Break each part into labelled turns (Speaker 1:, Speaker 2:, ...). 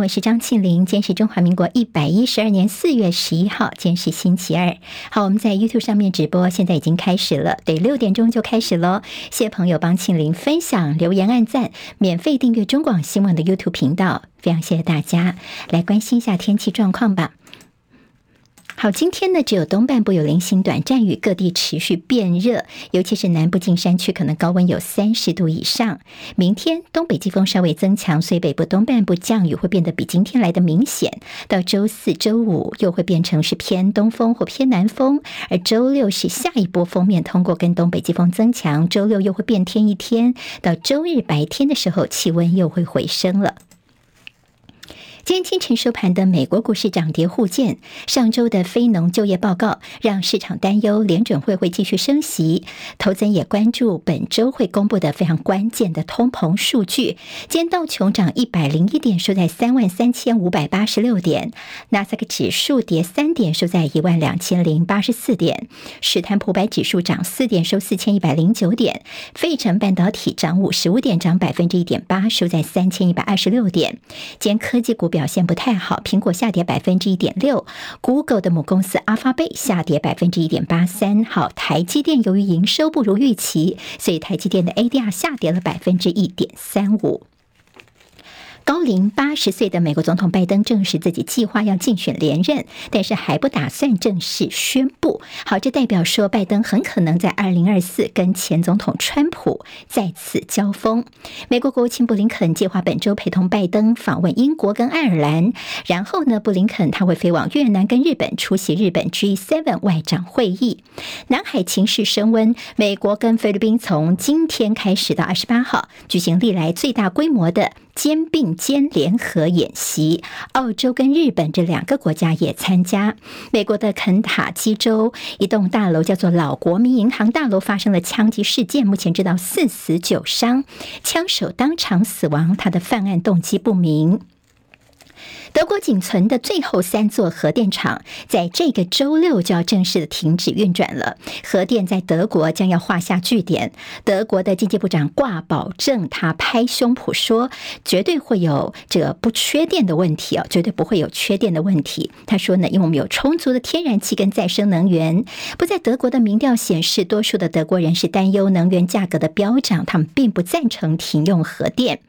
Speaker 1: 我是张庆玲。今天是中华民国一百一十二年四月十一号，今天是星期二。好，我们在 YouTube 上面直播，现在已经开始了，对，六点钟就开始喽。谢谢朋友帮庆玲分享、留言、按赞，免费订阅中广新闻的 YouTube 频道，非常谢谢大家。来关心一下天气状况吧。好，今天呢，只有东半部有零星短暂雨，各地持续变热，尤其是南部近山区可能高温有三十度以上。明天东北季风稍微增强，所以北部东半部降雨会变得比今天来的明显。到周四周五又会变成是偏东风或偏南风，而周六是下一波锋面通过，跟东北季风增强，周六又会变天一天。到周日白天的时候，气温又会回升了。今天清晨收盘的美国股市涨跌互见，上周的非农就业报告让市场担忧联准会会继续升息，投资人也关注本周会公布的非常关键的通膨数据。今天道琼涨一百零一点，收在三万三千五百八十六点；纳斯克指数跌三点，收在一万两千零八十四点；史坦普百指数涨四点，收四千一百零九点；费城半导体涨五十五点，涨百分之一点八，收在三千一百二十六点。今天科技股表现不太好，苹果下跌百分之一点六，Google 的母公司阿发贝下跌百分之一点八三。好，台积电由于营收不如预期，所以台积电的 ADR 下跌了百分之一点三五。高龄八十岁的美国总统拜登证实自己计划要竞选连任，但是还不打算正式宣布。好，这代表说拜登很可能在二零二四跟前总统川普再次交锋。美国国务卿布林肯计划本周陪同拜登访问英国跟爱尔兰，然后呢，布林肯他会飞往越南跟日本出席日本 G7 外长会议。南海情势升温，美国跟菲律宾从今天开始到二十八号举行历来最大规模的。肩并间联合演习，澳洲跟日本这两个国家也参加。美国的肯塔基州一栋大楼叫做老国民银行大楼发生了枪击事件，目前知道四死九伤，枪手当场死亡，他的犯案动机不明。德国仅存的最后三座核电厂，在这个周六就要正式的停止运转了。核电在德国将要画下句点。德国的经济部长挂保证，他拍胸脯说，绝对会有这个不缺电的问题哦，绝对不会有缺电的问题。他说呢，因为我们有充足的天然气跟再生能源。不在德国的民调显示，多数的德国人是担忧能源价格的飙涨，他们并不赞成停用核电。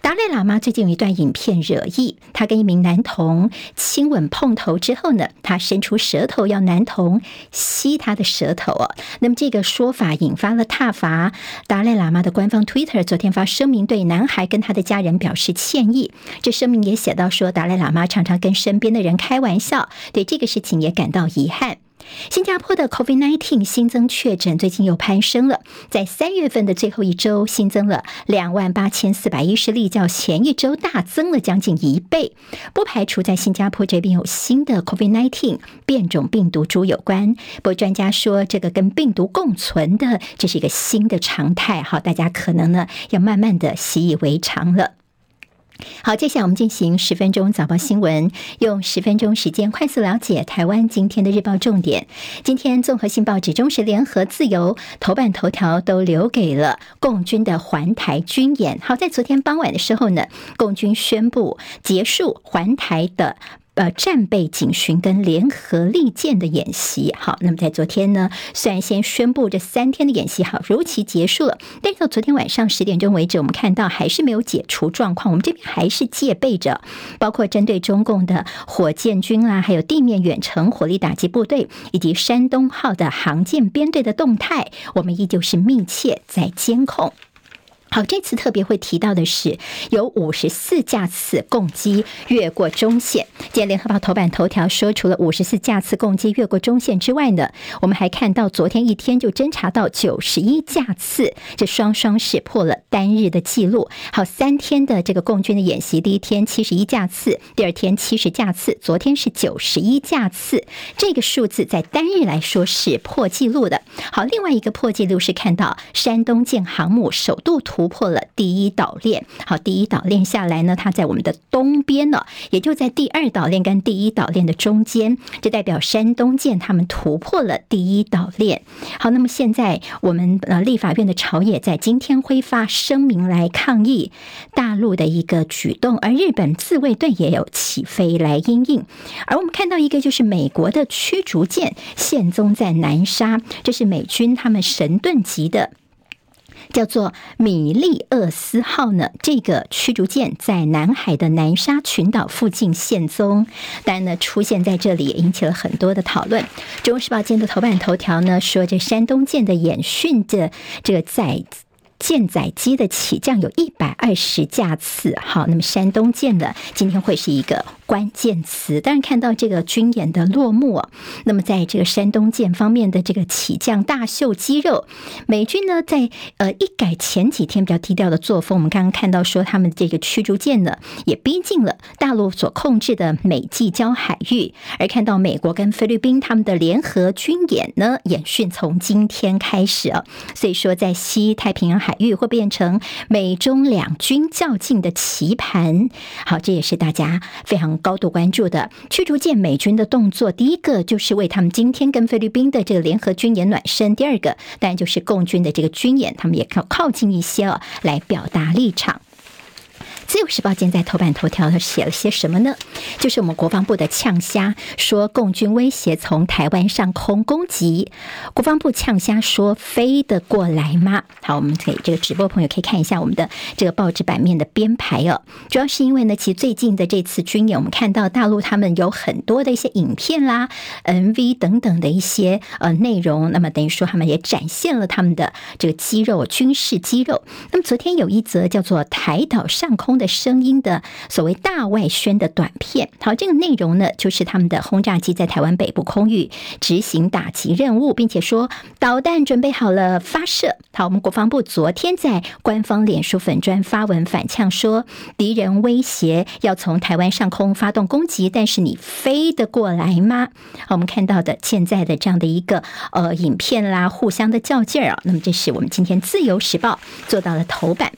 Speaker 1: 达赖喇嘛最近有一段影片惹议，他跟一名男童亲吻碰头之后呢，他伸出舌头要男童吸他的舌头哦。那么这个说法引发了挞伐。达赖喇嘛的官方 Twitter 昨天发声明，对男孩跟他的家人表示歉意。这声明也写到说，达赖喇嘛常常跟身边的人开玩笑，对这个事情也感到遗憾。新加坡的 COVID-19 新增确诊最近又攀升了，在三月份的最后一周新增了两万八千四百一十例，较前一周大增了将近一倍。不排除在新加坡这边有新的 COVID-19 变种病毒株有关，不过专家说这个跟病毒共存的这是一个新的常态，好，大家可能呢要慢慢的习以为常了。好，接下来我们进行十分钟早报新闻，用十分钟时间快速了解台湾今天的日报重点。今天综合性报纸、中时联合、自由头版头条都留给了共军的环台军演。好，在昨天傍晚的时候呢，共军宣布结束环台的。呃，战备警巡跟联合利剑的演习，好，那么在昨天呢，虽然先宣布这三天的演习好如期结束了，但是到昨天晚上十点钟为止，我们看到还是没有解除状况，我们这边还是戒备着，包括针对中共的火箭军啊，还有地面远程火力打击部队以及山东号的航舰编队的动态，我们依旧是密切在监控。好，这次特别会提到的是，有五十四架次共机越过中线。今天联合报头版头条说，除了五十四架次共机越过中线之外呢，我们还看到昨天一天就侦查到九十一架次，这双双是破了单日的记录。好，三天的这个共军的演习，第一天七十一架次，第二天七十架次，昨天是九十一架次，这个数字在单日来说是破纪录的。好，另外一个破纪录是看到山东舰航母首度突突破了第一岛链。好，第一岛链下来呢，它在我们的东边呢，也就在第二岛链跟第一岛链的中间，这代表山东舰他们突破了第一岛链。好，那么现在我们呃立法院的朝野在今天会发声明来抗议大陆的一个举动，而日本自卫队也有起飞来应应。而我们看到一个就是美国的驱逐舰现踪在南沙，这是美军他们神盾级的。叫做米利厄斯号呢，这个驱逐舰在南海的南沙群岛附近现踪，当然呢，出现在这里也引起了很多的讨论。《中国时报》今天的头版头条呢说，这山东舰的演训的这个载。舰载机的起降有一百二十架次，好，那么山东舰呢，今天会是一个关键词。当然看到这个军演的落幕，那么在这个山东舰方面的这个起降大秀肌肉，美军呢在呃一改前几天比较低调的作风，我们刚刚看到说他们这个驱逐舰呢也逼近了大陆所控制的美济礁海域，而看到美国跟菲律宾他们的联合军演呢演训从今天开始啊，所以说在西太平洋海域会变成美中两军较劲的棋盘，好，这也是大家非常高度关注的驱逐舰美军的动作。第一个就是为他们今天跟菲律宾的这个联合军演暖身；第二个当然就是共军的这个军演，他们也靠靠近一些哦，来表达立场。自由时报今天在头版头条，他写了些什么呢？就是我们国防部的呛虾，说共军威胁从台湾上空攻击。国防部呛虾说飞得过来吗？好，我们给这个直播朋友可以看一下我们的这个报纸版面的编排哦。主要是因为呢，其实最近的这次军演，我们看到大陆他们有很多的一些影片啦、MV 等等的一些呃内容，那么等于说他们也展现了他们的这个肌肉、军事肌肉。那么昨天有一则叫做台岛上空的声音的所谓大外宣的短片，好，这个内容呢，就是他们的轰炸机在台湾北部空域执行打击任务，并且说导弹准备好了发射。好，我们国防部昨天在官方脸书粉砖发文反呛说，敌人威胁要从台湾上空发动攻击，但是你飞得过来吗？好，我们看到的现在的这样的一个呃影片啦，互相的较劲儿啊，那么这是我们今天自由时报做到了头版。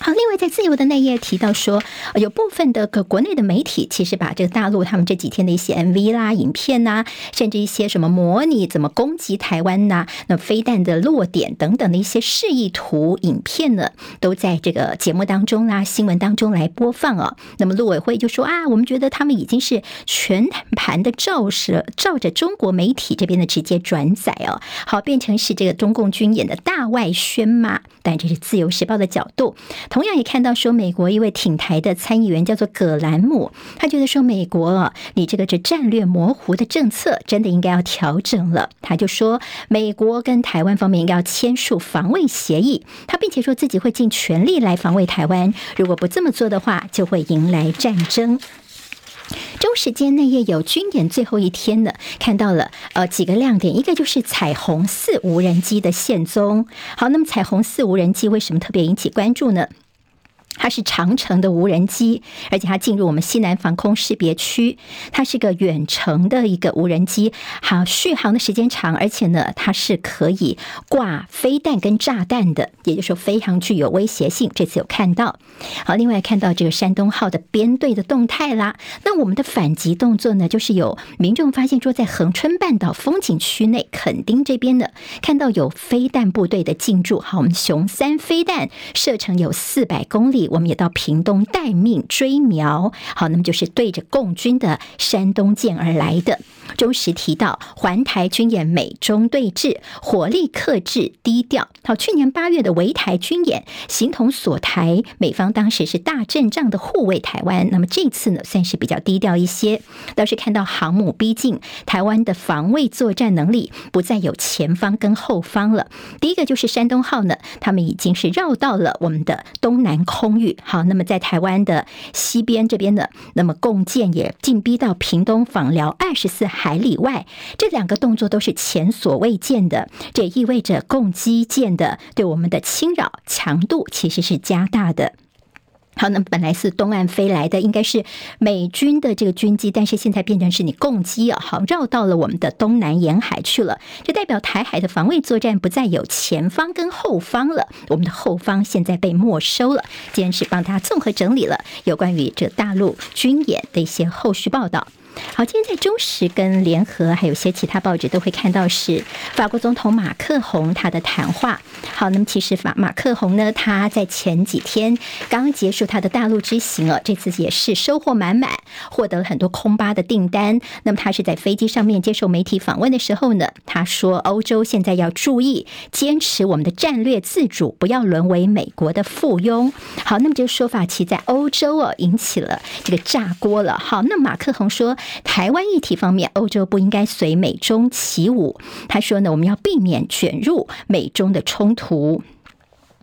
Speaker 1: 好，另外在自由的那页提到说，有部分的个国内的媒体其实把这个大陆他们这几天的一些 MV 啦、影片呐，甚至一些什么模拟怎么攻击台湾呐，那飞弹的落点等等的一些示意图影片呢，都在这个节目当中啦、新闻当中来播放哦。那么陆委会就说啊，我们觉得他们已经是全盘的照射，照着中国媒体这边的直接转载哦，好变成是这个中共军演的大外宣嘛？但这是自由时报的角度。同样也看到说，美国一位挺台的参议员叫做葛兰姆，他觉得说，美国啊，你这个这战略模糊的政策真的应该要调整了。他就说，美国跟台湾方面应该要签署防卫协议，他并且说自己会尽全力来防卫台湾，如果不这么做的话，就会迎来战争。中时间内页有军演最后一天呢，看到了呃几个亮点，一个就是彩虹四无人机的现踪。好，那么彩虹四无人机为什么特别引起关注呢？它是长城的无人机，而且它进入我们西南防空识别区。它是个远程的一个无人机，好，续航的时间长，而且呢，它是可以挂飞弹跟炸弹的，也就是说非常具有威胁性。这次有看到，好，另外看到这个山东号的编队的动态啦。那我们的反击动作呢，就是有民众发现说，在恒春半岛风景区内垦丁这边呢，看到有飞弹部队的进驻。好，我们雄三飞弹射程有四百公里。我们也到屏东待命追苗，好，那么就是对着共军的山东舰而来的。中时提到环台军演，美中对峙，火力克制，低调。好，去年八月的围台军演，形同锁台，美方当时是大阵仗的护卫台湾。那么这次呢，算是比较低调一些，倒是看到航母逼近，台湾的防卫作战能力不再有前方跟后方了。第一个就是山东号呢，他们已经是绕到了我们的东南空域。好，那么在台湾的西边这边呢，那么共建也进逼到屏东访寮二十四海海里外，这两个动作都是前所未见的，这也意味着共击舰的对我们的侵扰强度其实是加大的。好，那本来是东岸飞来的，应该是美军的这个军机，但是现在变成是你共机啊，好，绕到了我们的东南沿海去了，就代表台海的防卫作战不再有前方跟后方了，我们的后方现在被没收了。今天是帮大家综合整理了有关于这大陆军演的一些后续报道。好，今天在中时跟联合，还有些其他报纸都会看到是法国总统马克宏他的谈话。好，那么其实法马克宏呢，他在前几天刚结束他的大陆之行哦，这次也是收获满满，获得了很多空巴的订单。那么他是在飞机上面接受媒体访问的时候呢，他说欧洲现在要注意坚持我们的战略自主，不要沦为美国的附庸。好，那么这个说法其实在欧洲哦引起了这个炸锅了。好，那马克宏说。台湾议题方面，欧洲不应该随美中起舞。他说呢，我们要避免卷入美中的冲突。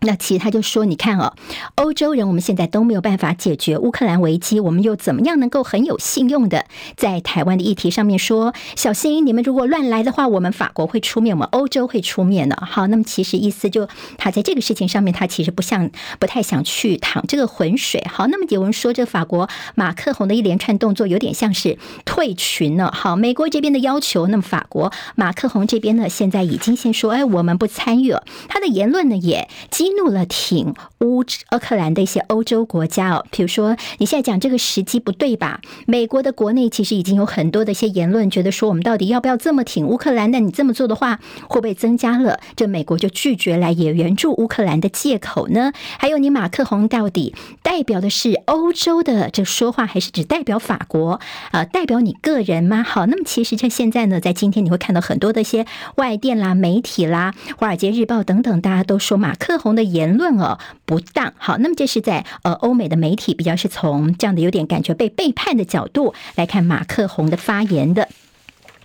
Speaker 1: 那其实他就说，你看哦，欧洲人我们现在都没有办法解决乌克兰危机，我们又怎么样能够很有信用的在台湾的议题上面说小心，你们如果乱来的话，我们法国会出面，我们欧洲会出面的。好，那么其实意思就他在这个事情上面，他其实不像不太想去淌这个浑水。好，那么有人说，这法国马克宏的一连串动作有点像是退群了。好，美国这边的要求，那么法国马克宏这边呢，现在已经先说，哎，我们不参与了。他的言论呢，也激怒了挺乌乌克兰的一些欧洲国家哦，比如说你现在讲这个时机不对吧？美国的国内其实已经有很多的一些言论，觉得说我们到底要不要这么挺乌克兰？那你这么做的话，会不会增加了这美国就拒绝来也援助乌克兰的借口呢？还有你马克宏到底代表的是欧洲的这说话，还是只代表法国啊？代表你个人吗？好，那么其实这现在呢，在今天你会看到很多的一些外电啦、媒体啦、华尔街日报等等，大家都说马克宏的言论哦不当，好，那么这是在呃欧美的媒体比较是从这样的有点感觉被背叛的角度来看马克宏的发言的。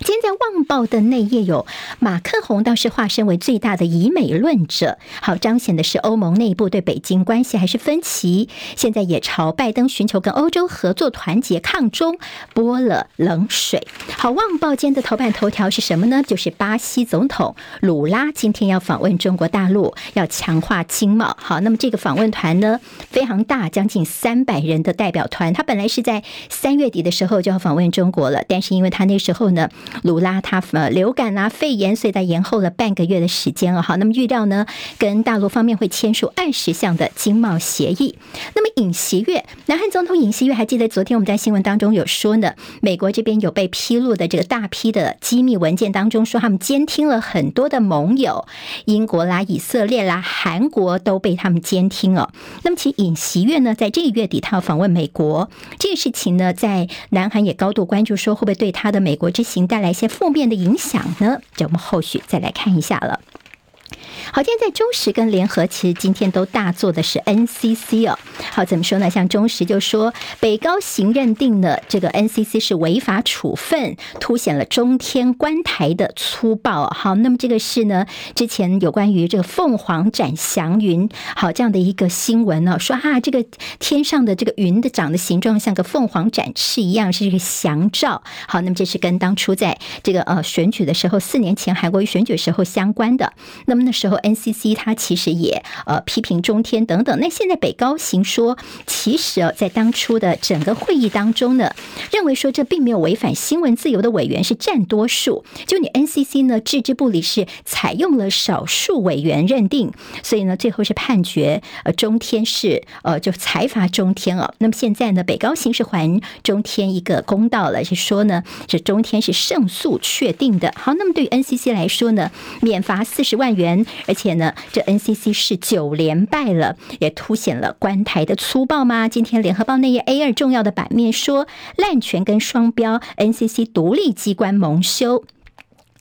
Speaker 1: 今天在《旺报》的内页有马克宏倒是化身为最大的以美论者，好彰显的是欧盟内部对北京关系还是分歧，现在也朝拜登寻求跟欧洲合作团结抗中泼了冷水。好，《旺报》今天的头版头条是什么呢？就是巴西总统鲁拉今天要访问中国大陆，要强化经贸。好，那么这个访问团呢非常大，将近三百人的代表团，他本来是在三月底的时候就要访问中国了，但是因为他那时候呢。卢拉他呃流感啊肺炎，所以他延后了半个月的时间啊。好，那么预料呢，跟大陆方面会签署二十项的经贸协议。那么尹锡悦，南韩总统尹锡悦还记得昨天我们在新闻当中有说呢，美国这边有被披露的这个大批的机密文件当中，说他们监听了很多的盟友，英国啦、以色列啦、韩国都被他们监听哦。那么其实尹锡悦呢，在这个月底他要访问美国，这个事情呢，在南韩也高度关注，说会不会对他的美国之行带带来一些负面的影响呢？这我们后续再来看一下了。好，今天在中时跟联合，其实今天都大做的是 NCC 哦。好，怎么说呢？像中时就说，北高行认定了这个 NCC 是违法处分，凸显了中天观台的粗暴。好，那么这个是呢，之前有关于这个凤凰展祥云，好这样的一个新闻呢，说啊，这个天上的这个云的长的形状像个凤凰展翅一样，是这个祥兆。好，那么这是跟当初在这个呃选举的时候，四年前韩国瑜选举时候相关的。那么那时候。NCC 他其实也呃批评中天等等，那现在北高行说，其实哦，在当初的整个会议当中呢，认为说这并没有违反新闻自由的委员是占多数，就你 NCC 呢，置之不理是采用了少数委员认定，所以呢，最后是判决呃中天是呃就裁罚中天啊。那么现在呢，北高行是还中天一个公道了，是说呢，这中天是胜诉确定的。好，那么对于 NCC 来说呢，免罚四十万元。而且呢，这 NCC 是九连败了，也凸显了官台的粗暴吗？今天联合报那页 A 二重要的版面说，滥权跟双标，NCC 独立机关蒙羞。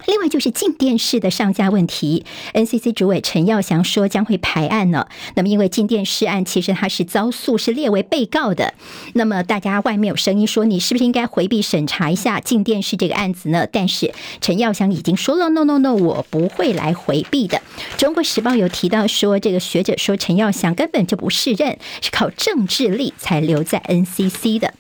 Speaker 1: 另外就是镜电视的上架问题，NCC 主委陈耀祥说将会排案呢。那么因为镜电视案其实他是遭诉是列为被告的，那么大家外面有声音说你是不是应该回避审查一下镜电视这个案子呢？但是陈耀祥已经说了 no no no，我不会来回避的。中国时报有提到说这个学者说陈耀祥根本就不适任，是靠政治力才留在 NCC 的。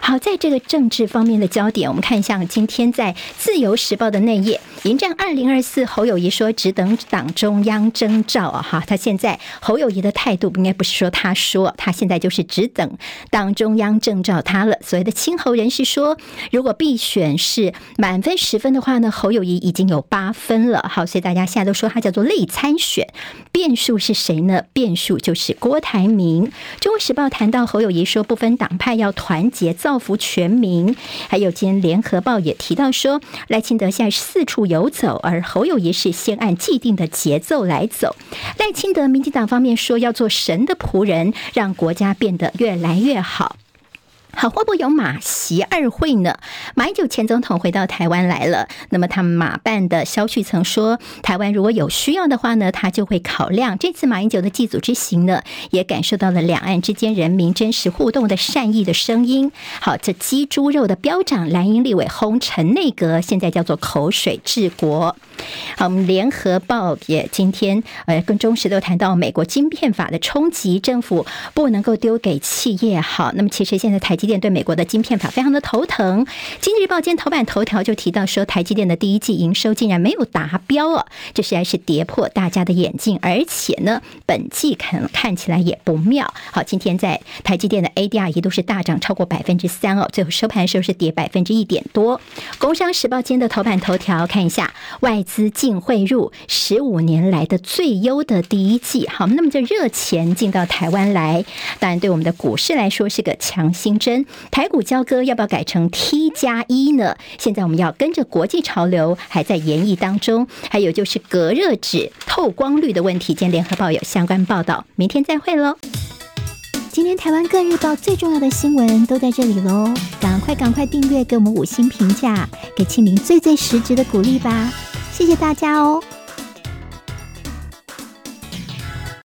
Speaker 1: 好，在这个政治方面的焦点，我们看一下今天在《自由时报》的内页，迎战二零二四，侯友谊说只等党中央征召啊！哈，他现在侯友谊的态度应该不是说他说，他现在就是只等党中央征召他了。所谓的亲侯人士说，如果必选是满分十分的话呢，侯友谊已经有八分了。好，所以大家现在都说他叫做类参选，变数是谁呢？变数就是郭台铭。《中国时报》谈到侯友谊说，不分党派要团结。也造福全民。还有，今天联合报也提到说，赖清德现在四处游走，而侯友谊是先按既定的节奏来走。赖清德，民进党方面说要做神的仆人，让国家变得越来越好。好，会不会有马习二会呢？马英九前总统回到台湾来了，那么他们马办的萧旭曾说，台湾如果有需要的话呢，他就会考量。这次马英九的祭祖之行呢，也感受到了两岸之间人民真实互动的善意的声音。好，这鸡猪肉的标长，蓝营立委轰陈内阁，现在叫做口水治国。好，我们联合报也今天呃跟中时都谈到美国晶片法的冲击，政府不能够丢给企业。好，那么其实现在台积。电对美国的晶片法非常的头疼。经济日报今天头版头条就提到说，台积电的第一季营收竟然没有达标哦，这实在是跌破大家的眼镜。而且呢，本季看看起来也不妙。好，今天在台积电的 ADR 一度是大涨超过百分之三哦，最后收盘的时候是跌百分之一点多。工商时报今天的头版头条看一下，外资净汇入十五年来的最优的第一季。好，那么这热钱进到台湾来，当然对我们的股市来说是个强心针。台股交割要不要改成 T 加一呢？现在我们要跟着国际潮流，还在研议当中。还有就是隔热纸透光率的问题，今天联合报有相关报道。明天再会喽！今天台湾各日报最重要的新闻都在这里喽，赶快赶快订阅，给我们五星评价，给庆玲最最实质的鼓励吧！谢谢大家哦。